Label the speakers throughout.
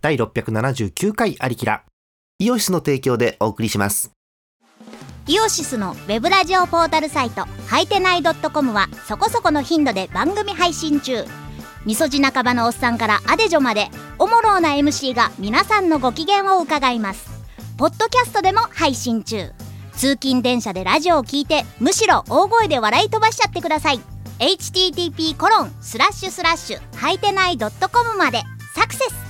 Speaker 1: 第679回ありきら。イオシスの提供でお送りします。
Speaker 2: イオシスのウェブラジオポータルサイトはいてない .com はそこそこの頻度で番組配信中。みそじ半ばのおっさんからアデジョまでおもろうな MC が皆さんのご機嫌を伺います。ポッドキャストでも配信中。通勤電車でラジオを聞いてむしろ大声で笑い飛ばしちゃってください。http コロンスラッシュスラッシュはいてない .com まで。サクセス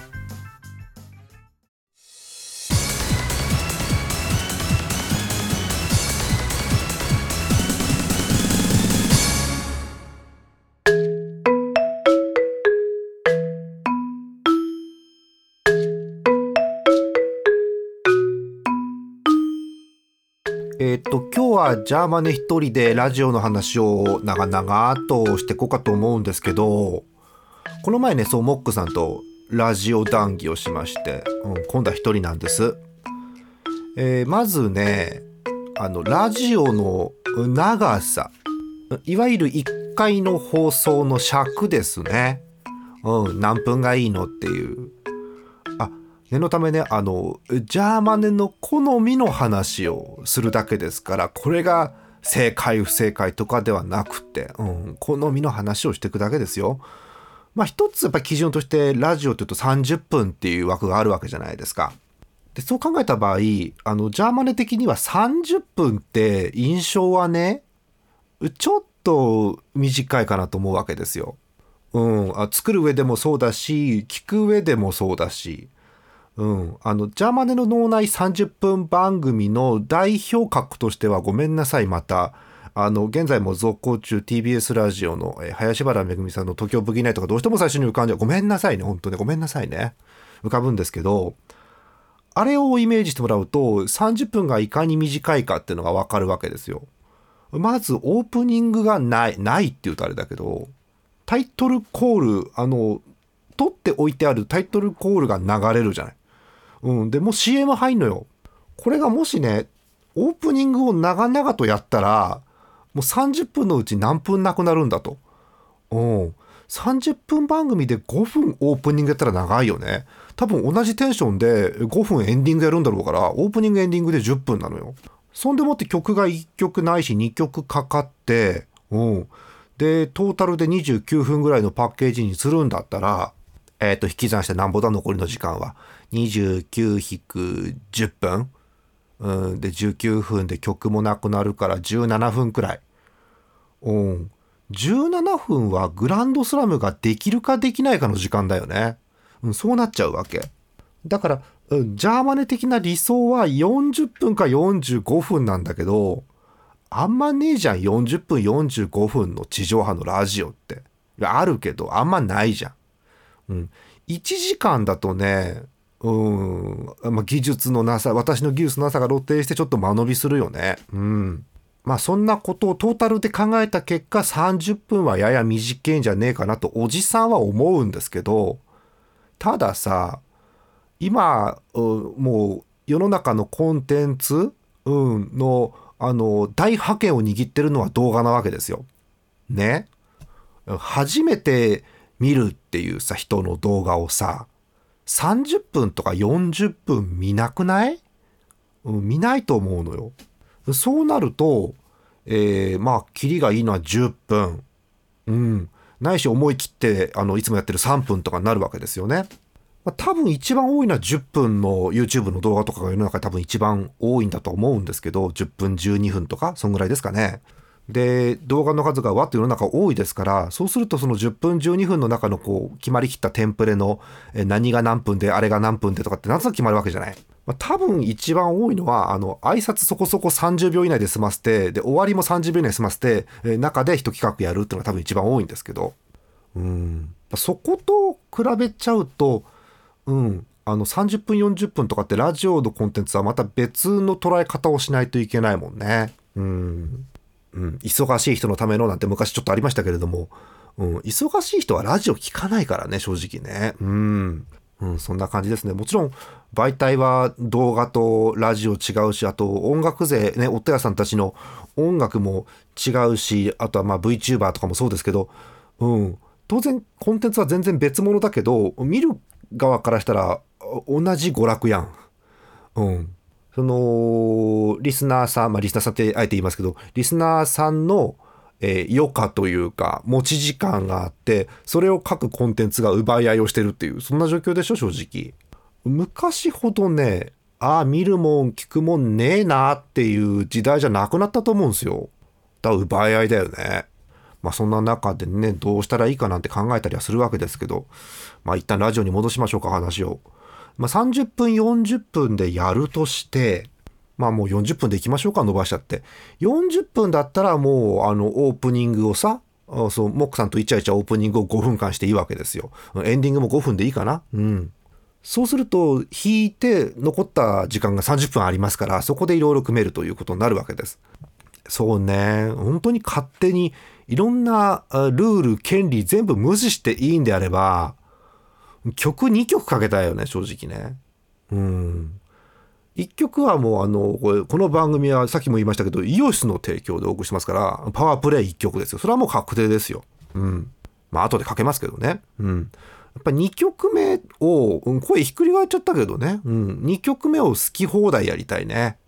Speaker 1: っと、今日はジャーマネ一人でラジオの話を長々としていこうかと思うんですけど、この前ね、そう、モックさんとラジオ談義をしまして、うん、今度は一人なんです。えーまずね、あの、ラジオの長さ、いわゆる1回の放送の尺ですね。うん、何分がいいのっていう。念のためね、あの、ジャーマネの好みの話をするだけですから、これが正解不正解とかではなくて、うん、好みの話をしていくだけですよ。まあ一つやっぱ基準としてラジオというと30分っていう枠があるわけじゃないですか。でそう考えた場合、あの、ジャーマネ的には30分って印象はね、ちょっと短いかなと思うわけですよ。うん、あ作る上でもそうだし、聞く上でもそうだし、うん、あの、ジャーマネの脳内30分番組の代表格としてはごめんなさい、また。あの、現在も続行中 TBS ラジオの、林原めぐみさんの東京ブギナイトがどうしても最初に浮かんじゃう。ごめんなさいね、本当ね、ごめんなさいね。浮かぶんですけど、あれをイメージしてもらうと、30分がいかに短いかっていうのがわかるわけですよ。まず、オープニングがない、ないって言うとあれだけど、タイトルコール、あの、取っておいてあるタイトルコールが流れるじゃない。うん。で、も CM 入んのよ。これがもしね、オープニングを長々とやったら、もう30分のうち何分なくなるんだと。うん。30分番組で5分オープニングやったら長いよね。多分同じテンションで5分エンディングやるんだろうから、オープニングエンディングで10分なのよ。そんでもって曲が1曲ないし2曲かかって、うん。で、トータルで29分ぐらいのパッケージにするんだったら、えっ、と、引き算してなんぼだ残りの時間は。29-10分うん。で、19分で曲もなくなるから17分くらい。うん。17分はグランドスラムができるかできないかの時間だよね。うん、そうなっちゃうわけ。だから、うんジャーマネ的な理想は40分か45分なんだけど、あんまねえじゃん、40分45分の地上波のラジオって。あるけど、あんまないじゃん。うん。1時間だとね、うん、技術のなさ、私の技術のなさが露呈してちょっと間延びするよね。うん。まあそんなことをトータルで考えた結果30分はやや短いんじゃねえかなとおじさんは思うんですけど、たださ、今、もう世の中のコンテンツ、うん、の、あの、大覇権を握ってるのは動画なわけですよ。ね。初めて見るっていうさ、人の動画をさ、30分とか40分見なくない、うん、見ないと思うのよ。そうなると、えーまあ、キリがいいのは10分。うん。ないし思い切って、あの、いつもやってる3分とかになるわけですよね。まあ、多分一番多いのは10分の YouTube の動画とかが世の中で多分一番多いんだと思うんですけど、10分12分とか、そんぐらいですかね。で、動画の数がわっと世の中多いですから、そうするとその10分12分の中のこう、決まりきったテンプレの、何が何分で、あれが何分でとかってなんとなく決まるわけじゃない。まあ、多分一番多いのは、あの、挨拶そこそこ30秒以内で済ませて、で、終わりも30秒以内で済ませて、中で一企画やるっていうのが多分一番多いんですけど、うん。そこと比べちゃうと、うん。あの、30分40分とかってラジオのコンテンツはまた別の捉え方をしないといけないもんね。うん。うん。忙しい人のためのなんて昔ちょっとありましたけれども、うん。忙しい人はラジオ聞かないからね、正直ね。うん。うん、そんな感じですね。もちろん、媒体は動画とラジオ違うし、あと音楽勢、ね、夫屋さんたちの音楽も違うし、あとはまあ VTuber とかもそうですけど、うん。当然、コンテンツは全然別物だけど、見る側からしたら、同じ娯楽やん。うん。その、リスナーさん、まあリスナーさんってあえて言いますけど、リスナーさんの、えー余暇というか、持ち時間があって、それを各コンテンツが奪い合いをしてるっていう、そんな状況でしょ、正直。昔ほどね、ああ、見るもん、聞くもんねえなっていう時代じゃなくなったと思うんですよ。だから奪い合いだよね。まあそんな中でね、どうしたらいいかなんて考えたりはするわけですけど、まあ一旦ラジオに戻しましょうか、話を。まあ30分、40分でやるとして、まあもう40分でいきましょうか、伸ばしちゃって。40分だったらもう、あの、オープニングをさ、そう、モックさんとイチャイチャオープニングを5分間していいわけですよ。エンディングも5分でいいかなうん。そうすると、引いて残った時間が30分ありますから、そこでいろいろ組めるということになるわけです。そうね、本当に勝手にいろんなルール、権利全部無視していいんであれば、曲2曲かけたよね、正直ね。うん。1曲はもうあの、これこの番組はさっきも言いましたけど、イオシスの提供でお送りしますから、パワープレイ1曲ですよ。それはもう確定ですよ。うん。まあ後でかけますけどね。うん。やっぱ2曲目を、声ひっくり返っちゃったけどね。うん。2曲目を好き放題やりたいね。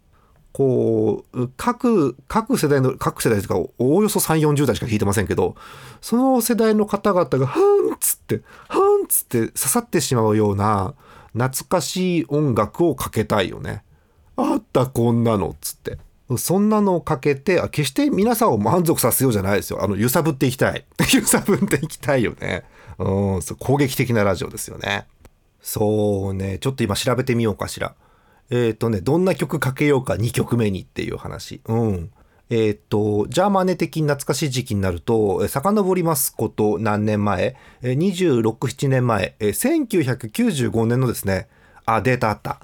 Speaker 1: こう、各、各世代の、各世代ですか、おおよそ3、40代しか聞いてませんけど、その世代の方々が、はんっつって、はんっつって刺さってしまうような、懐かしい音楽をかけたいよね。あった、こんなの、っつって。そんなのをかけて、あ決して皆さんを満足させようじゃないですよ。あの、揺さぶっていきたい。揺さぶっていきたいよね。うん、攻撃的なラジオですよね。そうね、ちょっと今調べてみようかしら。えっ、とね、どんな曲かけようか2曲目にっていう話。うん。えっ、と、ジャーマネ的に懐かしい時期になると、遡りますこと何年前、えー26、7年前、えー1995年のですね、あ、データあった。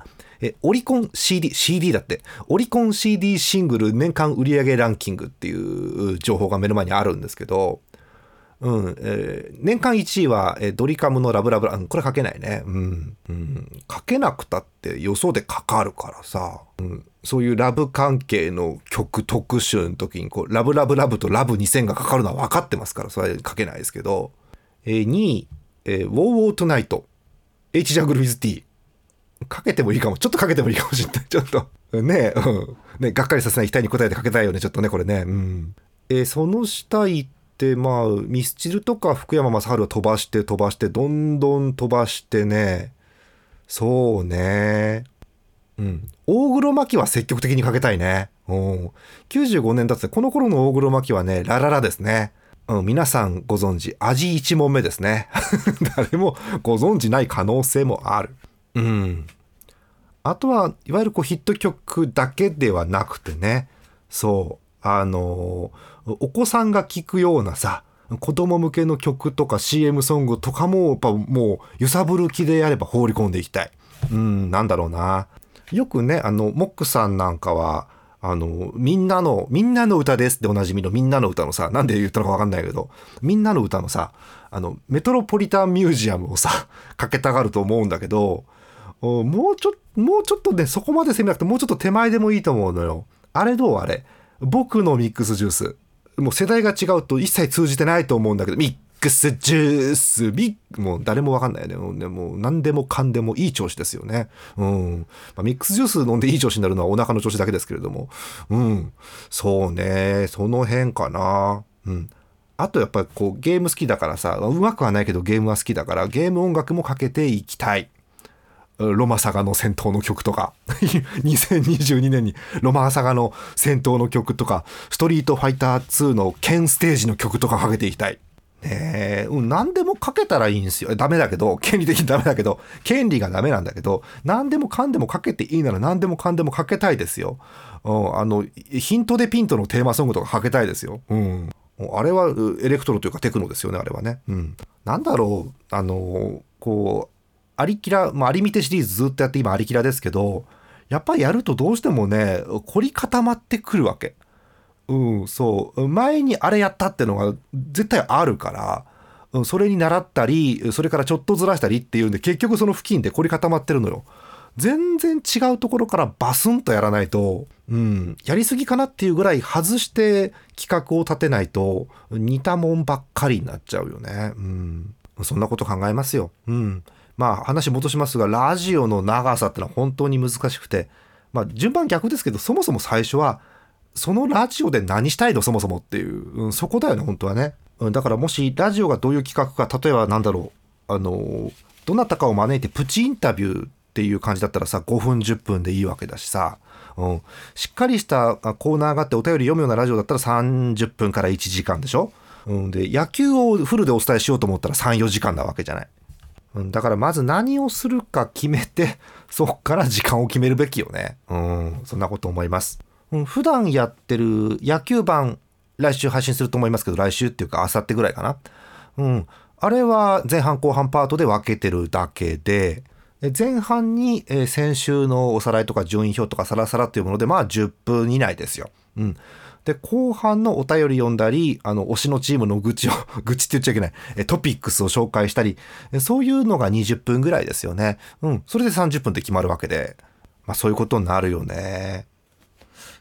Speaker 1: オリコン CD、CD だって、オリコン CD シングル年間売上ランキングっていう情報が目の前にあるんですけど、うん、えー年間1位は、えードリカムのラブラブラ、うんこれ書けないね。うん、うん。書けなくたって予想でかかるからさ、うん、そういうラブ関係の曲特集の時に、こう、ラブラブラブとラブ2000がかかるのは分かってますから、それは書けないですけど、えー2位、えー、ウォーウォートナイト、H ジャングル with T。かけてもいいかも。ちょっとかけてもいいかもしれない。ちょっと。ねえ、うん。ねがっかりさせない期待に応えてかけたいよね。ちょっとね、これね。うん。えーその下行って、まあ、ミスチルとか福山雅治を飛ばして飛ばして、どんどん飛ばしてね。そうね。うん。大黒摩季は積極的にかけたいね。うん。95年だって、この頃の大黒摩季はね、ラララですね。うん、皆さんご存知、味1問目ですね。誰もご存知ない可能性もある。うん。あとは、いわゆるこうヒット曲だけではなくてね、そう、あのお子さんが聴くようなさ、子供向けの曲とか CM ソングとかも、やっぱもう揺さぶる気でやれば放り込んでいきたい。うん、なんだろうな。よくね、あの、モックさんなんかは、あの、みんなの、みんなの歌ですっておなじみのみんなの歌のさ、なんで言ったのかわかんないけど、みんなの歌のさ、あの、メトロポリタンミュージアムをさ、かけたがると思うんだけど、もうちょもうちょっとねそこまで攻めなくてもうちょっと手前でもいいと思うのよあれどうあれ？僕のミックスジュースもう世代が違うと一切通じてないと思うんだけどミックスジュースミックもう誰もわかんないよね。もうねもう何でもかんでもいい調子ですよね。うん、まあ、ミックスジュース飲んでいい調子になるのはお腹の調子だけですけれども。うん。そうね。その辺かな。うん。あとやっぱりこうゲーム好きだからさうまくはないけどゲームは好きだからゲーム音楽もかけていきたい。ロマサガの戦闘の曲とか 2022年にロマサガの戦闘の曲とかストリートファイター2の剣ステージの曲とかかけていきたい。ねえ、うん、何でもかけたらいいんですよ。ダメだけど、権利的にダメだけど、権利がダメなんだけど、何でもかんでもかけていいなら何でもかんでもかけたいですよ。うん、あの、ヒントでピントのテーマソングとかかけたいですよ。うん。あれはエレクトロというかテクノですよね、あれはね。うん。なんだろう、あの、こう、アリキラ、まあ、アリミテシリーズずっとやって今アリキラですけど、やっぱりやるとどうしてもね、凝り固まってくるわけ。うん、そう。前にあれやったってのが絶対あるから、うんそれに習ったり、それからちょっとずらしたりっていうんで、結局その付近で凝り固まってるのよ。全然違うところからバスンとやらないと、うん、やりすぎかなっていうぐらい外して企画を立てないと、似たもんばっかりになっちゃうよね。うん。そんなこと考えますよ。うん。まあ話戻しますがラジオの長さってのは本当に難しくてまあ順番逆ですけどそもそも最初はそのラジオで何したいのそもそもっていう、うん、そこだよね本当はね、だからもしラジオがどういう企画か例えばなんだろうあのどなたかを招いてプチインタビューっていう感じだったらさ5分10分でいいわけだしさ、うん、しっかりしたコーナーがあってお便り読むようなラジオだったら30分から1時間でしょ、うん、で野球をフルでお伝えしようと思ったら34時間なわけじゃない。うん、だからまず何をするか決めて そっから時間を決めるべきよね。うん、そんなこと思います。うん、普段やってる野球版来週配信すると思いますけど来週っていうか明後日ぐらいかな。うん、あれは前半後半パートで分けてるだけで前半に先週のおさらいとか順位表とかサラサラっていうものでまあ10分以内ですよ。うん、で後半のお便り読んだりあの推しのチームの愚痴を 愚痴って言っちゃいけないトピックスを紹介したりそういうのが20分ぐらいですよね。うん、それで30分で決まるわけで、まあ、そういうことになるよね。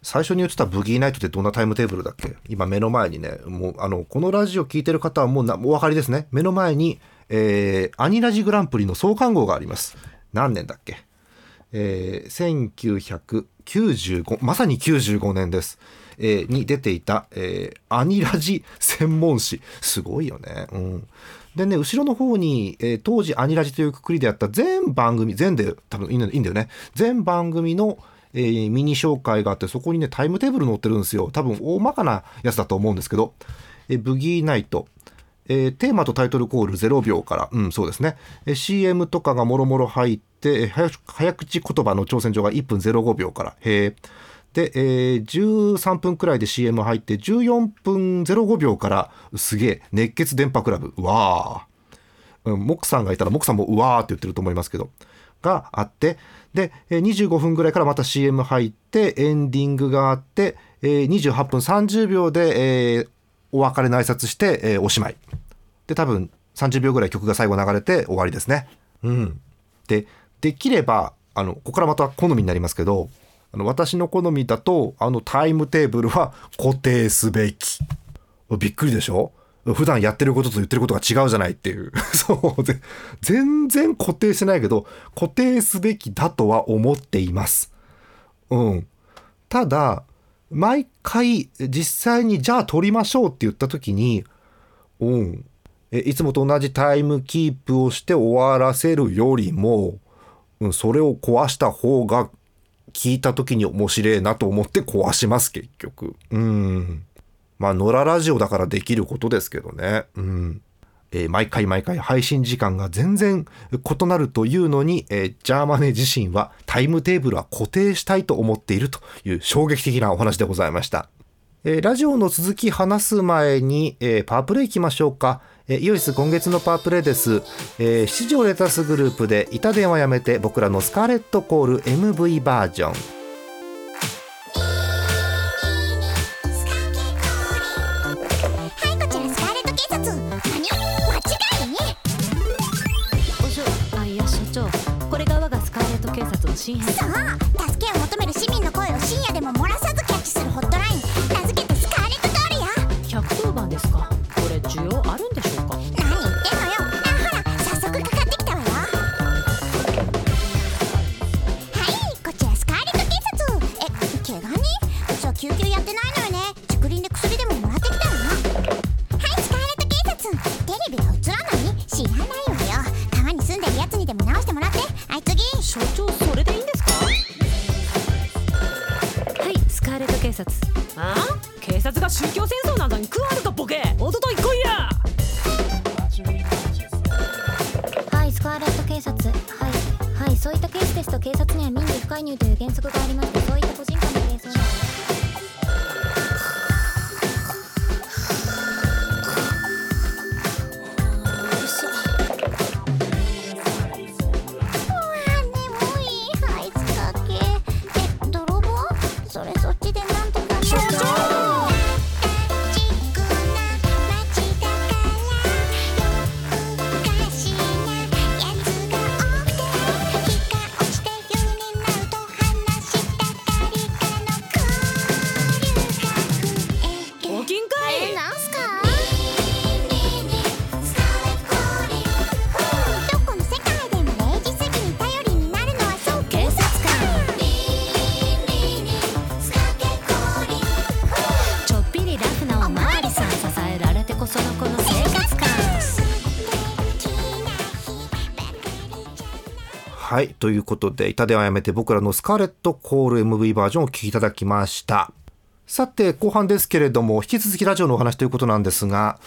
Speaker 1: 最初に言ってたブギーナイトってどんなタイムテーブルだっけ？今目の前にね、もうあの、このラジオ聞いてる方はもうなお分かりですね。目の前に、えー、アニラジグランプリの創刊号があります。何年だっけ？えー、1995、まさに95年です。えー、に出ていた、えー、アニラジ専門誌。すごいよね。うん。でね、後ろの方に、えー、当時アニラジというくくりであった全番組、全で多分いいんだよね。全番組の、えー、ミニ紹介があってそこにねタイムテーブル載ってるんですよ多分大まかなやつだと思うんですけど「えー、ブギーナイト」えー、テーマとタイトルコール0秒から、うん、そうですね。えー、CM とかがもろもろ入って、えー、早口言葉の挑戦状が1分05秒から。へで、えー、13分くらいで CM 入って、14分05秒から、すげえ、熱血電波クラブ。うわー。うん、モクさんがいたら、モクさんもうわーって言ってると思いますけど。があって、で、25分ぐらいからまた CM 入って、エンディングがあって、28分30秒で、えー、お別れの挨拶して、えー、おしまい。で、多分30秒ぐらい曲が最後流れて終わりですね。うん。で、できれば、あの、ここからまた好みになりますけど、あの私の好みだと、あのタイムテーブルは 固定すべき。びっくりでしょ？普段やってることと言ってることが違うじゃないっていう。そう。全然固定してないけど、固定すべきだとは思っています。うん。ただ、毎回実際にじゃあ撮りましょうって言った時に、うん。いつもと同じタイムキープをして終わらせるよりも、うん、それを壊した方が聞いた時に面白いなと思って壊します、結局。うん。まあ、野良ラジオだからできることですけどね。うん。えー、毎回毎回配信時間が全然異なるというのに、えー、ジャーマネ自身はタイムテーブルは固定したいと思っているという衝撃的なお話でございました。えー、ラジオの続き話す前に、えパワープレイ行きましょうか。えイオリス今月のパワープレイです。えー、七条レタスグループで板電話やめて僕らのスカーレットコール MV バージョン。
Speaker 3: でも直してもらって。はい次。
Speaker 4: 所長それでいいんですか？はいスカーレット警察。あ？あ警察が宗教戦争なんだに食わるかボケ。おととい来いや。
Speaker 5: はいスカーレット警察。はいはいそういったケースですと警察には民事不介入という原則がありましは
Speaker 1: い。ということで、痛手はやめて僕らのスカーレットコール MV バージョンをお聴きいただきました。さて、後半ですけれども、引き続きラジオのお話ということなんですが、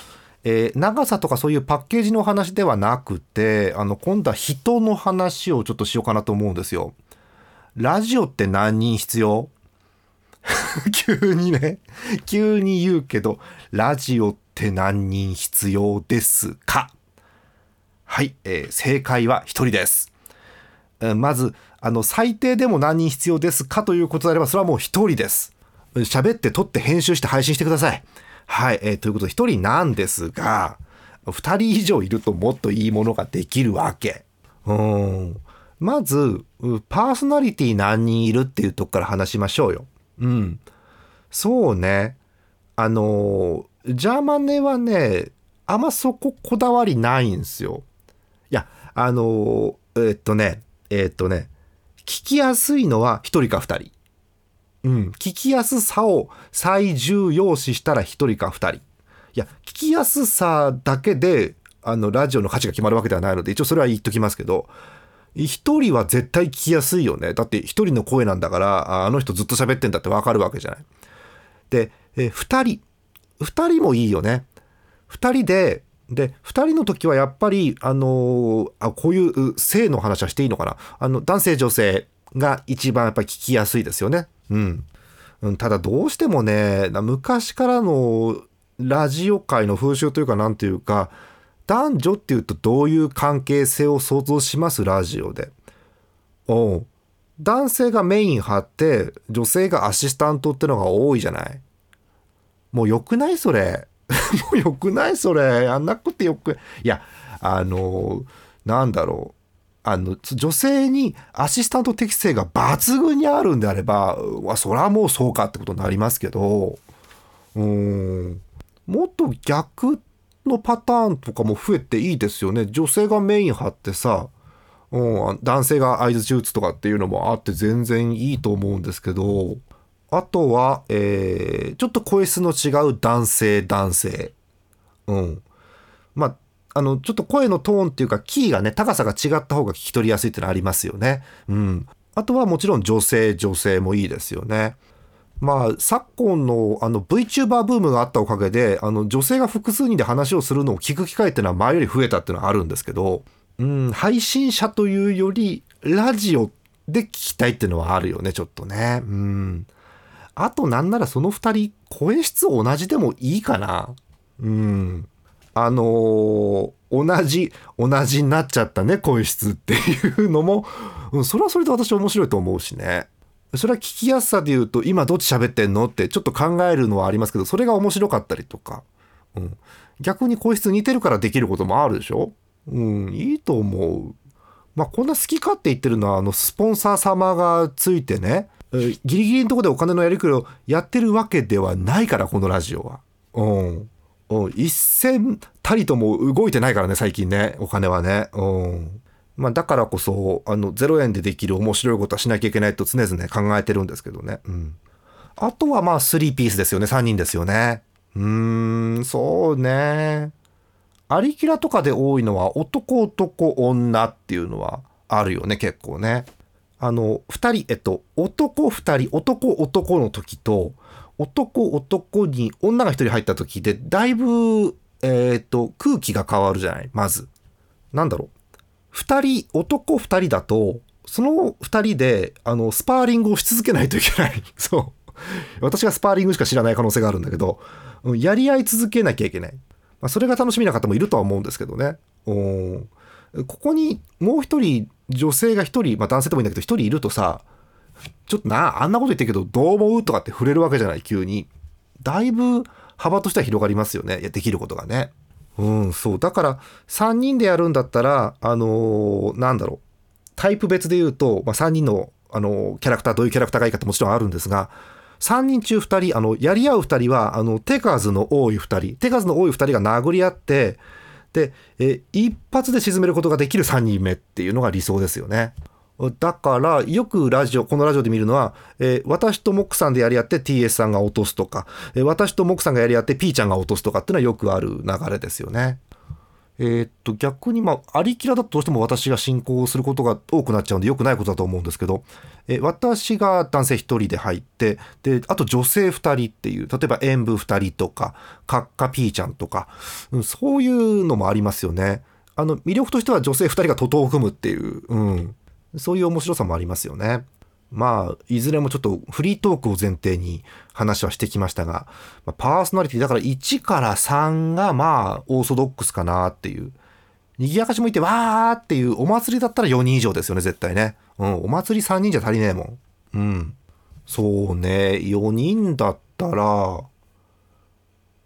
Speaker 1: えー長さとかそういうパッケージの話ではなくて、あの、今度は人の話をちょっとしようかなと思うんですよ。ラジオって何人必要？急にね、急に言うけど、ラジオって何人必要ですか？はい、えー正解は一人です。まず、あの、最低でも何人必要ですかということであれば、それはもう一人です。喋って、撮って、編集して配信してください。はい、えーということで、一人なんですが、二人以上いるともっといいものができるわけ。うん。まず、パーソナリティ何人いるっていうとこから話しましょうよ。うん。そうね。あの、ジャーマネはね、あんまそここだわりないんですよ。いや、あの、えっとね、えーっとね、聞きやすいのは一人か二人。うん、聞きやすさを最重要視したら一人か二人。いや、聞きやすさだけで、あの、ラジオの価値が決まるわけではないので、一応それは言っときますけど、一人は絶対聞きやすいよね。だって一人の声なんだから、あの人ずっと喋ってんだってわかるわけじゃない。で、え二人。二人もいいよね。二人で、で、二人の時はやっぱり、あのあ、こういう性の話はしていいのかな？あの、男性女性が一番やっぱり聞きやすいですよね。うん。ただどうしてもね、昔からのラジオ界の風習というかなんていうか、男女っていうとどういう関係性を想像します？ラジオで。おう男性がメイン張って、女性がアシスタントってのが多いじゃない？もう良くない？それ。もう良くないそれ。やんなくてよく。いや、あの、なんだろう。あの、女性にアシスタント適性が抜群にあるんであれば、わ、それはもうそうかってことになりますけど、うん、もっと逆のパターンとかも増えていいですよね。女性がメイン張ってさ、うん、男性が合図打つとかっていうのもあって全然いいと思うんですけど、あとは、えーちょっと声質の違う男性男性。うん。まあ、あの、ちょっと声のトーンっていうか、キーがね、高さが違った方が聞き取りやすいってのはありますよね。うん。あとはもちろん女性、女性もいいですよね。まあ、昨今のあの VTuber ブームがあったおかげで、あの女性が複数人で話をするのを聞く機会っていうのは前より増えたっていうのはあるんですけど、うん、配信者というより、ラジオで聞きたいっていうのはあるよね、ちょっとね。うん。あとなんならその二人、声質同じでもいいかな。うん。あのー同じ、同じになっちゃったね、声質っていうのも、うん、それはそれで私面白いと思うしね。それは聞きやすさで言うと、今どっち喋ってんのってちょっと考えるのはありますけど、それが面白かったりとか。うん。逆に声質似てるからできることもあるでしょ？うん、いいと思う。まあ、こんな好き勝手言ってるのは、あの、スポンサー様がついてね、ギリギリのとこでお金のやりくりをやってるわけではないから、このラジオは。うん。うん、一銭たりとも動いてないからね、最近ね、お金はね。うん。まあ、だからこそ、あの、0円でできる面白いことはしなきゃいけないと常々考えてるんですけどね。うん。あとはまあ、3ピースですよね、3人ですよね。うーん、そうね。アリキラとかで多いのは男男女っていうのはあるよね結構ね。あの2人えっと男2人男男の時と男男に女が1人入った時でだいぶえっと空気が変わるじゃない？まず。なんだろう？2人男2人だとその2人であのスパーリングをし続けないといけない。そう。私がスパーリングしか知らない可能性があるんだけどやり合い続けなきゃいけない。まあ、それが楽しみな方もいるとは思うんですけどね。うんここにもう一人女性が一人、まあ、男性でもいいんだけど一人いるとさちょっとなあんなこと言ってるけどどう思うとかって触れるわけじゃない急に。だいぶ幅としては広がりますよねいやできることがね。うんそうだから3人でやるんだったらあのーなんだろうタイプ別で言うと、まあ、3人の、あのーキャラクターどういうキャラクターがいいかってもちろんあるんですが3人中2人あのやり合う2人はあの手数の多い2人手数の多い2人が殴り合ってでえ一発で沈めることができる3人目っていうのが理想ですよね。だからよくラジオこのラジオで見るのは、えー私とモックさんでやり合って TS さんが落とすとか、えー私とモックさんがやり合って P ちゃんが落とすとかっていうのはよくある流れですよね。えーっと逆にまあありきらだとどうしても私が進行することが多くなっちゃうんで良くないことだと思うんですけど、えー私が男性1人で入ってであと女性2人っていう例えば演舞2人とかカッカピーちゃんとか、うん、そういうのもありますよね。あの魅力としては女性2人が徒党を組むっていう、うん、そういう面白さもありますよね。まあ、いずれもちょっとフリートークを前提に話はしてきましたが、まあパーソナリティだから1から3がまあオーソドックスかなっていう。賑やかしもいてわーっていうお祭りだったら4人以上ですよね、絶対ね。うん、お祭り3人じゃ足りねえもん。うん。そうね、4人だったら、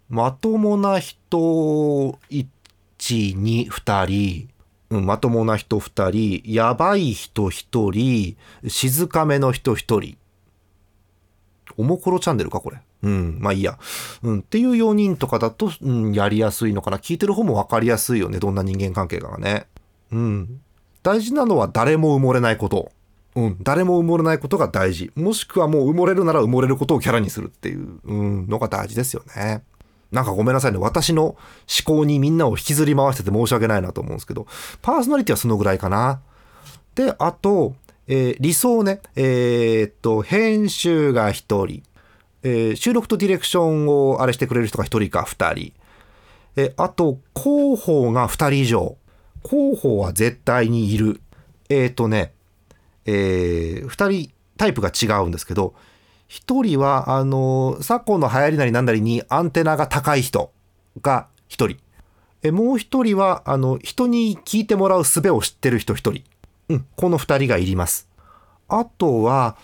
Speaker 1: まともな人1、2、2人、まともな人2人、やばい人1人、静かめの人1人。おもころチャンネルか、これ。うん、まあいいや。うん、っていう4人とかだと、うん、やりやすいのかな。聞いてる方も分かりやすいよね、どんな人間関係かがね。うん。大事なのは誰も埋もれないこと。うん、誰も埋もれないことが大事。もしくはもう埋もれるなら埋もれることをキャラにするっていう、のが大事ですよね。なんかごめんなさいね。私の思考にみんなを引きずり回してて申し訳ないなと思うんですけど、パーソナリティはそのぐらいかな。で、あと、えー理想ね。えーっと、編集が1人。えー収録とディレクションをあれしてくれる人が1人か2人。えあと、広報が2人以上。広報は絶対にいる。えっとね、え、2人タイプが違うんですけど、1人は、あの、昨今の流行りなりなんなりにアンテナが高い人が1人。えもう1人は、あの、人に聞いてもらう術を知ってる人1人。うん、この2人がいります。あとは、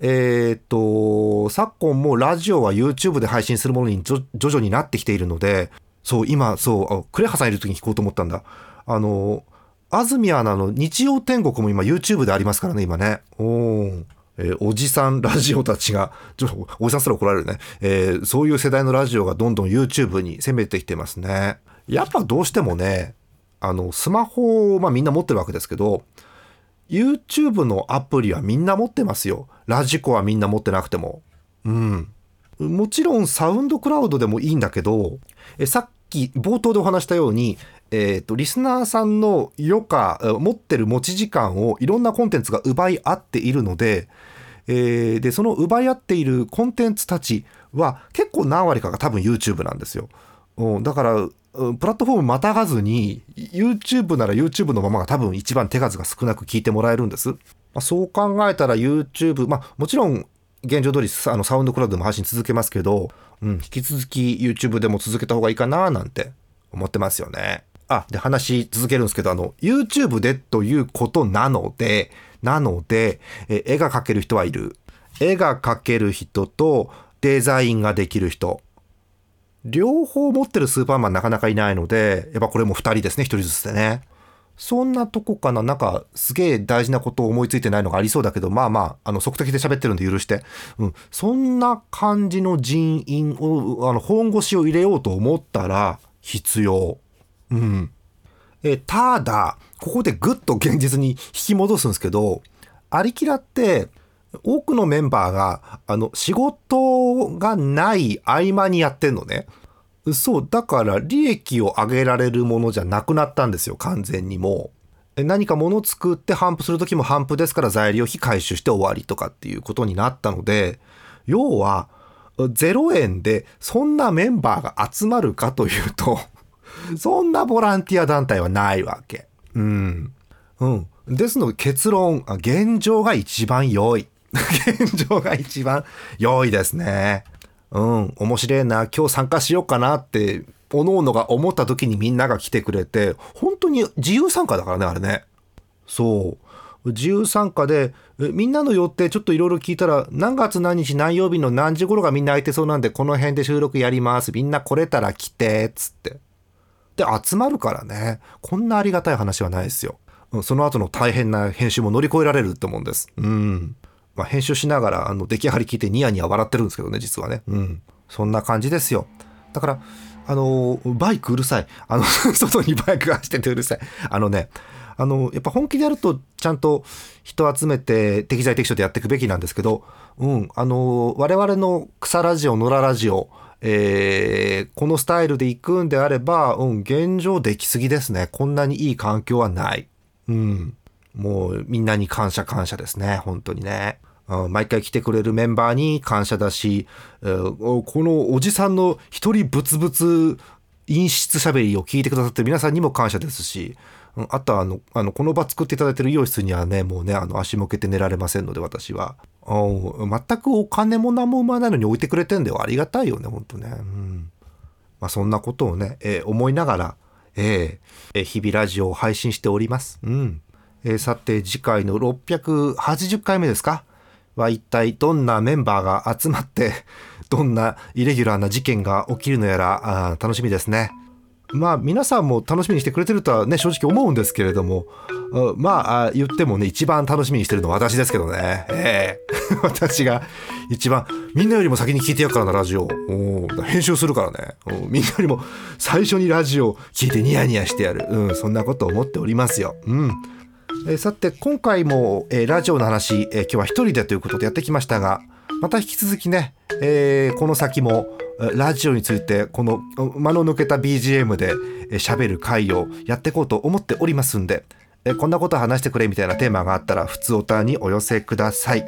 Speaker 1: えーっと、昨今もラジオは YouTube で配信するものに徐々になってきているので、そう、今、そう、クレハさんいる時に聞こうと思ったんだ。あの、安住アナの日曜天国も今 YouTube でありますからね、今ね。おーえーおじさんラジオたちが、ちょっとおじさんすら怒られるね、えーそういう世代のラジオがどんどん YouTube に攻めてきてますね。やっぱどうしてもね、あの、スマホを、まあみんな持ってるわけですけど、YouTube のアプリはみんな持ってますよ。ラジコはみんな持ってなくても。うん。もちろんサウンドクラウドでもいいんだけど、えさっき冒頭でお話したように、えっ、と、リスナーさんの余暇、持ってる持ち時間をいろんなコンテンツが奪い合っているので、えーで、その奪い合っているコンテンツたちは結構何割かが多分 YouTube なんですよ。だから、プラットフォームまたがずに YouTube なら YouTube のままが多分一番手数が少なく聞いてもらえるんです。まあ、そう考えたら YouTube、まあもちろん現状通りあのサウンドクラウドでも配信続けますけど、うん、引き続き YouTube でも続けた方がいいかななんて思ってますよね。あ、で話し続けるんですけど、あの YouTube でということなので、なので、え絵が描ける人はいる。絵が描ける人とデザインができる人。両方持ってるスーパーマンなかなかいないので、やっぱこれも2人ですね、1人ずつでね。そんなとこかな、なんかすげえ大事なことを思いついてないのがありそうだけど、まあまあ、あの、即席で喋ってるんで許して。うん、そんな感じの人員を、あの、本腰を入れようと思ったら必要。うん。えただ、ここでぐっと現実に引き戻すんですけど、アリキラって、多くのメンバーが、あの、仕事がない合間にやってんのね。そう、だから利益を上げられるものじゃなくなったんですよ、完全にもう。え何か物作って頒布する時も頒布ですから材料費回収して終わりとかっていうことになったので、要は、0円でそんなメンバーが集まるかというと、そんなボランティア団体はないわけ。うん。うん。ですので結論、現状が一番良い。現状が一番良いですね。うん。面白いな。今日参加しようかなって、おのおのが思った時にみんなが来てくれて、本当に自由参加だからね、あれね。そう。自由参加で、みんなの予定ちょっといろいろ聞いたら、何月何日何曜日の何時頃がみんな空いてそうなんで、この辺で収録やります。みんな来れたら来て、つって。で、集まるからね。こんなありがたい話はないですよ。うんその後の大変な編集も乗り越えられるって思うんです。うん。まあ、編集しながら、あの、出来上がり聞いてニヤニヤ笑ってるんですけどね、実はね。うん。そんな感じですよ。だから、あの、バイクうるさい。あの、外にバイクが走っててうるさい。あのね、あの、やっぱ本気でやると、ちゃんと人集めて適材適所でやっていくべきなんですけど、うん、あの、我々の草ラジオ、野良ラジオ、えーこのスタイルで行くんであれば、うん、現状できすぎですね。こんなにいい環境はない。うん。もうみんなに感謝感謝ですね。本当にね。うん毎回来てくれるメンバーに感謝だし、えーこのおじさんの一人ブツブツ陰湿しゃべりを聞いてくださってる皆さんにも感謝ですし、あとはあの、あの、この場作っていただいてる医容室にはね、もうね、あの、足向けて寝られませんので、私は。全くお金も何も生まないのに置いてくれてんだよ。ありがたいよね、本当ね。うん。まあ、そんなことをね、えー思いながら、えーえー日々ラジオを配信しております。うん。えーさて、次回の680回目ですか？は一体どんなメンバーが集まって、どんなイレギュラーな事件が起きるのやら、あ楽しみですね。まあ皆さんも楽しみにしてくれてるとはね正直思うんですけれども。まあ言ってもね一番楽しみにしてるのは私ですけどね。ええ。私が一番みんなよりも先に聞いてやるからなラジオ。お編集するからね。みんなよりも最初にラジオを聞いてニヤニヤしてやる。うんそんなこと思っておりますよ。うん。えーさて今回も、えーラジオの話、えー今日は一人でということでやってきましたがまた引き続きね、えーこの先もラジオについてこの間の抜けた BGM で喋、る回をやっていこうと思っておりますんで、こんなこと話してくれみたいなテーマがあったら普通おたにお寄せください。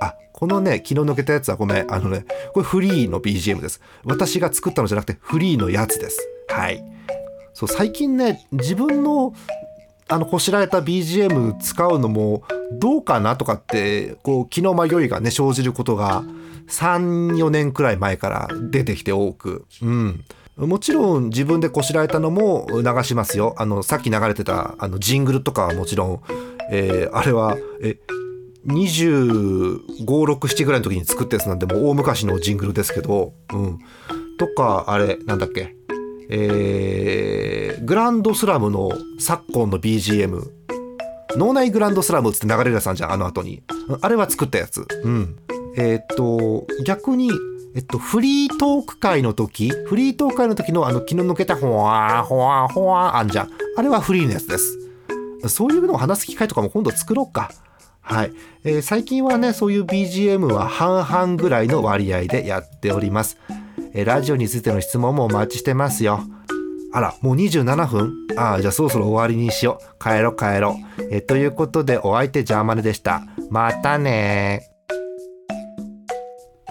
Speaker 1: あこのね昨日抜けたやつはごめんあのねこれフリーの BGM です。私が作ったのじゃなくてフリーのやつです。はい。そう最近ね自分のあのこしらえた BGM 使うのもどうかなとかってこう気の迷いがね生じることが34年くらい前から出てきて多く。うん。もちろん自分でこしらえたのも流しますよ。あのさっき流れてたあのジングルとかはもちろん、えーあれはえ2567ぐらいの時に作ったやつなんでもう大昔のジングルですけど。うん。とかあれなんだっけ。えーグランドスラムの昨今の BGM 脳内グランドスラムって流れるやつなんじゃんあの後に。あれは作ったやつ。うん。えっと逆にえっと、フリートーク会の時、フリートーク会の時のあの気の抜けたほわーほわーほわーあんじゃん。あれはフリーのやつです。そういうのを話す機会とかも今度作ろうか。はい。えー最近はね、そういう BGM は半々ぐらいの割合でやっております。えーラジオについての質問もお待ちしてますよ。あら、もう27分？ああ、じゃあそろそろ終わりにしよう。帰ろ帰ろ。えーということでお相手ジャーマネでした。またね